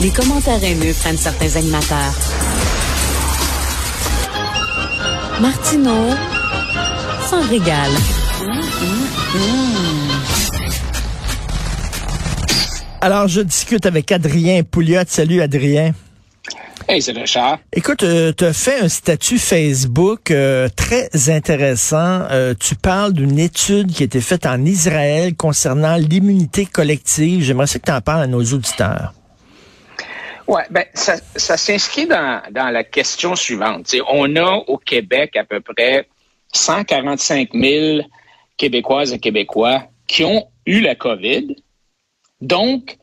Les commentaires haineux prennent certains animateurs. Martineau s'en régale. Alors, je discute avec Adrien Pouliot. Salut, Adrien. Hey, c'est Richard. Écoute, euh, tu as fait un statut Facebook euh, très intéressant. Euh, tu parles d'une étude qui a été faite en Israël concernant l'immunité collective. J'aimerais que tu en parles à nos auditeurs. Oui, ben, ça, ça s'inscrit dans, dans la question suivante. on a au Québec à peu près 145 000 Québécoises et Québécois qui ont eu la COVID donc,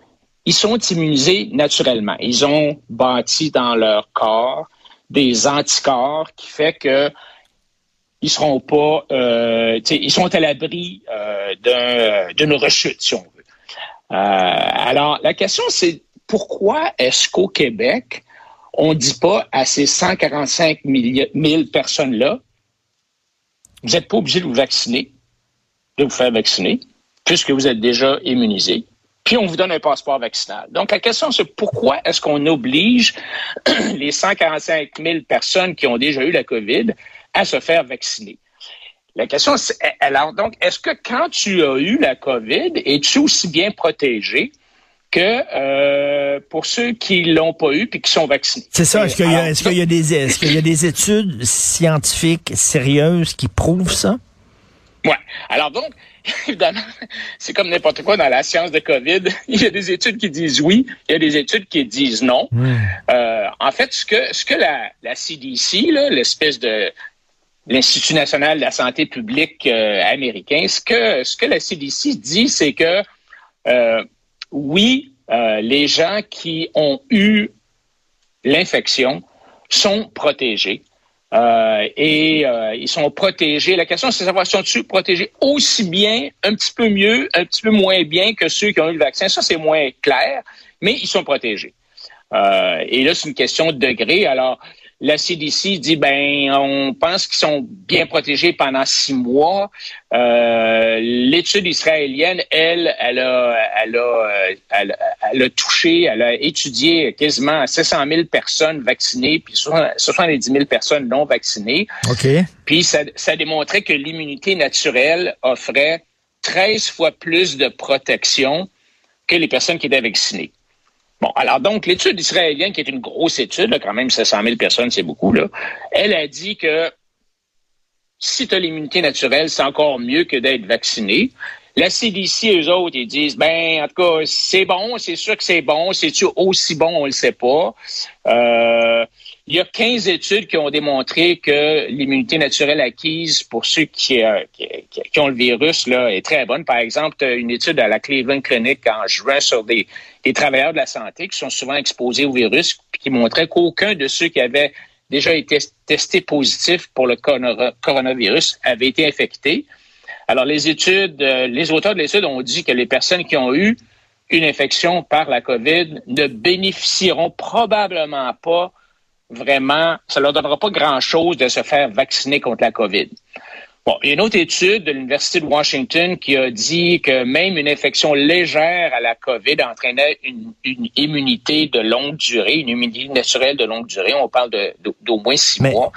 ils sont immunisés naturellement. Ils ont bâti dans leur corps des anticorps qui fait que ils seront pas, euh, ils sont à l'abri euh, d'une rechute, si on veut. Euh, alors, la question, c'est pourquoi est-ce qu'au Québec, on ne dit pas à ces 145 000 personnes-là, vous n'êtes pas obligé de vous vacciner, de vous faire vacciner, puisque vous êtes déjà immunisé puis on vous donne un passeport vaccinal. Donc, la question, c'est pourquoi est-ce qu'on oblige les 145 000 personnes qui ont déjà eu la COVID à se faire vacciner? La question, c'est, alors, donc, est-ce que quand tu as eu la COVID, es-tu aussi bien protégé que euh, pour ceux qui l'ont pas eu puis qui sont vaccinés. C'est ça. Est-ce qu'il y, est qu'il y, a des est-ce qu'il y a des études scientifiques sérieuses qui prouvent ça? Ouais. Alors donc, évidemment, c'est comme n'importe quoi dans la science de COVID. Il y a des études qui disent oui, il y a des études qui disent non. Euh, en fait, ce que, ce que la, la CDC, l'espèce de l'Institut national de la santé publique euh, américain, ce que, ce que la CDC dit, c'est que euh, oui, euh, les gens qui ont eu l'infection sont protégés. Euh, et euh, ils sont protégés. La question, c'est de savoir, sont-ils protégés aussi bien, un petit peu mieux, un petit peu moins bien que ceux qui ont eu le vaccin? Ça, c'est moins clair, mais ils sont protégés. Et là, c'est une question de degré. Alors, la CDC dit ben on pense qu'ils sont bien protégés pendant six mois. Euh, l'étude israélienne, elle, elle a, elle a, elle, a touché, elle a étudié quasiment 700 000 personnes vaccinées, puis 70 000 personnes non vaccinées. Ok. Puis ça, ça démontrait que l'immunité naturelle offrait 13 fois plus de protection que les personnes qui étaient vaccinées. Bon, alors donc, l'étude israélienne, qui est une grosse étude, quand même 700 000 personnes, c'est beaucoup, là, elle a dit que si tu as l'immunité naturelle, c'est encore mieux que d'être vacciné. La CDC, eux autres, ils disent, ben, en tout cas, c'est bon, c'est sûr que c'est bon. C'est-tu aussi bon, on le sait pas. Euh, il y a 15 études qui ont démontré que l'immunité naturelle acquise pour ceux qui, euh, ont le virus là, est très bonne. Par exemple, une étude à la Cleveland Clinic en juin sur des, des travailleurs de la santé qui sont souvent exposés au virus, qui montrait qu'aucun de ceux qui avaient déjà été testés positifs pour le coronavirus avait été infecté. Alors, les études, euh, les auteurs de l'étude ont dit que les personnes qui ont eu une infection par la COVID ne bénéficieront probablement pas vraiment, ça leur donnera pas grand-chose de se faire vacciner contre la COVID. Bon, il y a une autre étude de l'Université de Washington qui a dit que même une infection légère à la COVID entraînait une, immunité de longue durée, une immunité naturelle de longue durée. On parle d'au moins six mois.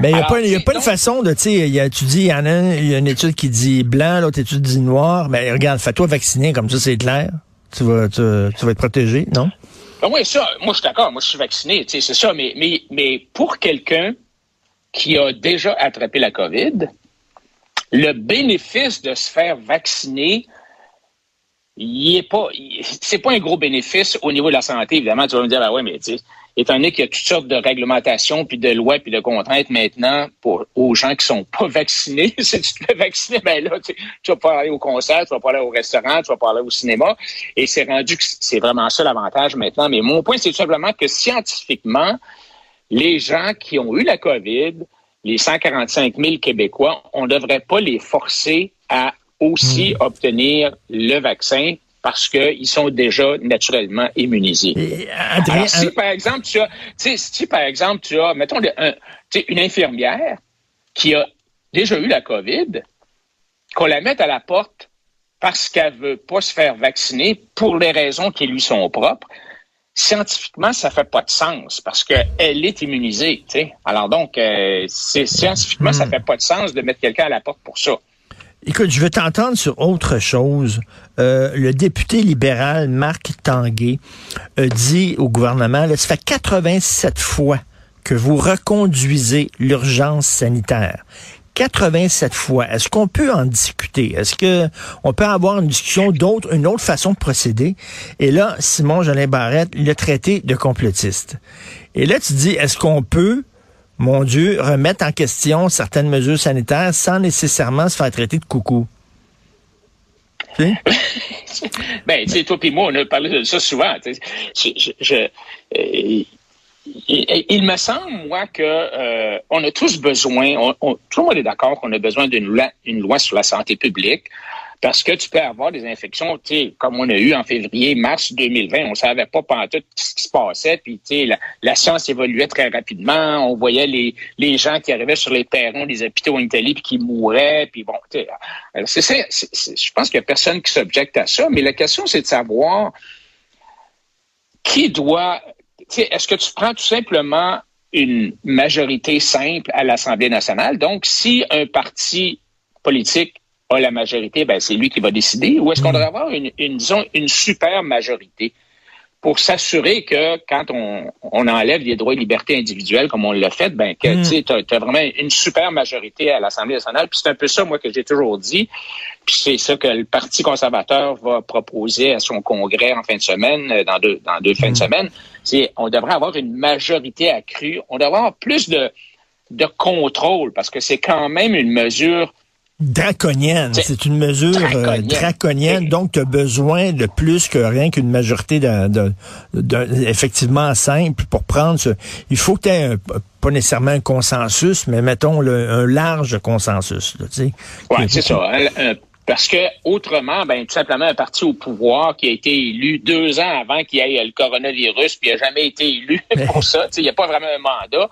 Mais il n'y a, pas, y a pas une façon de, tu sais, tu dis, il y en a, y a une étude qui dit blanc, l'autre étude dit noir. Mais regarde, fais-toi vacciner, comme ça, c'est clair. Tu vas, tu, vas être protégé, non? Ben oui, ça, moi, je suis d'accord. Moi, je suis vacciné, c'est ça. Mais, mais, mais pour quelqu'un qui a déjà attrapé la COVID, le bénéfice de se faire vacciner il est pas, c'est pas un gros bénéfice au niveau de la santé. Évidemment, tu vas me dire, ben ouais, mais tu sais, étant donné qu'il y a toutes sortes de réglementations, puis de lois, puis de contraintes maintenant pour aux gens qui sont pas vaccinés, si tu te fais vacciner, ben là, tu, vas pas aller au concert, tu vas pas aller au restaurant, tu vas pas aller au cinéma. Et c'est rendu que c'est vraiment ça l'avantage maintenant. Mais mon point, c'est tout simplement que scientifiquement, les gens qui ont eu la COVID, les 145 000 Québécois, on ne devrait pas les forcer à aussi hmm. obtenir le vaccin parce qu'ils sont déjà naturellement immunisés. Alors, si par exemple tu as, si par exemple tu as, mettons une infirmière qui a déjà eu la COVID, qu'on la mette à la porte parce qu'elle veut pas se faire vacciner pour les raisons qui lui sont propres, scientifiquement, ça fait pas de sens parce qu'elle est immunisée. Alors donc, euh, scientifiquement, ça hmm. fait pas de sens de mettre quelqu'un à la porte pour ça. Écoute, je veux t'entendre sur autre chose. Euh, le député libéral Marc Tanguay a dit au gouvernement, là, fait 87 fois que vous reconduisez l'urgence sanitaire. 87 fois. Est-ce qu'on peut en discuter? Est-ce que on peut avoir une discussion d'autre, une autre façon de procéder? Et là, Simon Jolin Barrette l'a traité de complotiste. Et là, tu dis, est-ce qu'on peut mon Dieu, remettre en question certaines mesures sanitaires sans nécessairement se faire traiter de coucou. ben, toi et moi, on a parlé de ça souvent. Euh, il, me semble, moi, que euh, on a tous besoin, tout le monde est d'accord qu'on a besoin d'une loi, une loi sur la santé publique. Parce que tu peux avoir des infections, comme on a eu en février, mars 2020, on savait pas pendant tout ce qui se passait, puis la, la science évoluait très rapidement, on voyait les, les gens qui arrivaient sur les perrons des hôpitaux en Italie puis qui mouraient, puis bon, c'est, c'est, je pense qu'il n'y a personne qui s'objecte à ça, mais la question c'est de savoir qui doit, est-ce que tu prends tout simplement une majorité simple à l'Assemblée nationale, donc si un parti politique la majorité, ben, c'est lui qui va décider, ou est-ce qu'on hmm. devrait avoir une, une, disons, une super majorité pour s'assurer que quand on, on, enlève les droits et libertés individuelles comme on l'a fait, ben que hmm. tu as, vraiment une super majorité à l'Assemblée nationale? Puis c'est un peu ça, moi, que j'ai toujours dit. Puis c'est ça que le Parti conservateur va proposer à son congrès en fin de semaine, euh, dans deux, dans deux fins de hmm. semaine. On devrait avoir une majorité accrue. On devrait avoir plus de, de contrôle parce que c'est quand même une mesure draconienne. C'est une mesure euh, draconienne. donc tu as besoin de plus que rien qu'une majorité de, effectivement simple pour prendre ce... Il faut que tu aies pas nécessairement un consensus, mais mettons un large consensus. Oui, c'est ça. Parce que autrement, ben tout simplement un parti au pouvoir qui a été élu deux ans avant qu'il y ait le coronavirus, puis il n'a jamais été élu pour ça. Il n'y a pas vraiment un mandat.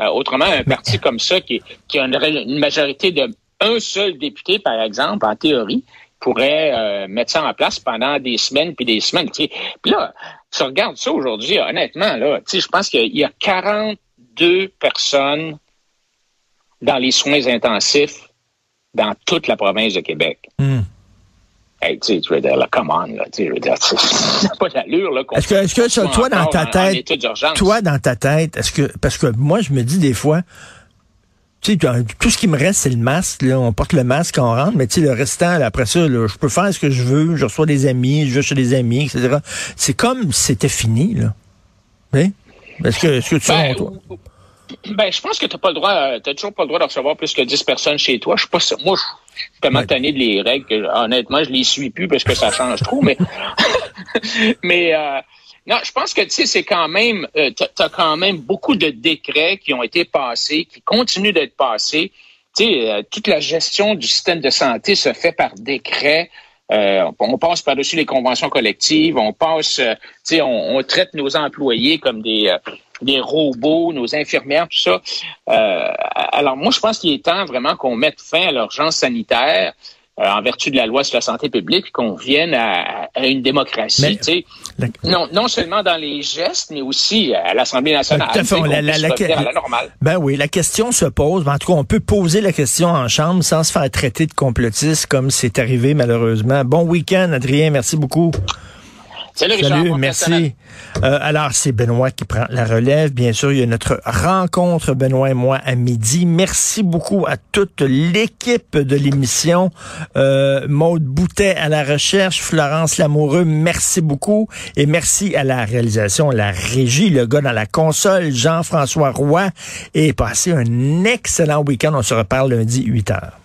Euh, autrement, un parti comme ça qui, qui a une majorité de un seul député, par exemple, en théorie, pourrait euh, mettre ça en place pendant des semaines puis des semaines. Puis là, tu regardes ça aujourd'hui, honnêtement, là, je pense qu'il y a 42 personnes dans les soins intensifs dans toute la province de Québec. Hmm. Hey, tu sais, veux dire, là, come on, là, tu veux dire, pas d'allure, là. Est-ce que, est-ce que toi, dans ta tête, toi, dans ta tête, est-ce que, parce que moi, je me dis des fois, tu sais, tout ce qui me reste, c'est le masque. Là. On porte le masque quand on rentre, mais tu sais, le restant, après ça, je peux faire ce que je veux. Je reçois des amis, je vais chez des amis, etc. C'est comme si c'était fini, là. Oui? Est-ce que, est-ce que tu ben, toi? Ben, je pense que tu pas le droit, euh, t'as toujours pas le droit de recevoir plus que 10 personnes chez toi. Je suis pas moi, je suis tellement tanné de les règles honnêtement, je les suis plus parce que ça change trop, mais, mais, euh, non, je pense que tu sais, c'est quand même, euh, tu as quand même beaucoup de décrets qui ont été passés, qui continuent d'être passés. Tu sais, euh, toute la gestion du système de santé se fait par décret. Euh, on passe par-dessus les conventions collectives, on passe, tu sais, on, traite nos employés comme des, des robots, nos infirmières, tout ça. alors moi, je pense qu'il est temps vraiment qu'on mette fin à l'urgence sanitaire. Euh, en vertu de la loi sur la santé publique, qu'on vienne à, une démocratie. non, non seulement dans les gestes, mais aussi à l'Assemblée nationale. Tout à fait. La, la, la, normale. Ben oui, la question se pose. En tout cas, on peut poser la question en chambre sans se faire traiter de complotiste comme c'est arrivé malheureusement. Bon week-end, Adrien. Merci beaucoup. Salut, Richard. Salut, Bon merci. Euh, alors, c'est Benoît qui prend la relève. Bien sûr, il y a notre rencontre, Benoît et moi, à midi. Merci beaucoup à toute l'équipe de l'émission. Euh, Maude Boutet à la recherche, Florence Lamoureux, merci beaucoup. Et merci à la réalisation, la régie, le gars dans la console, Jean-François Roy. Et passez un excellent week-end. On se reparle lundi, 8 heures.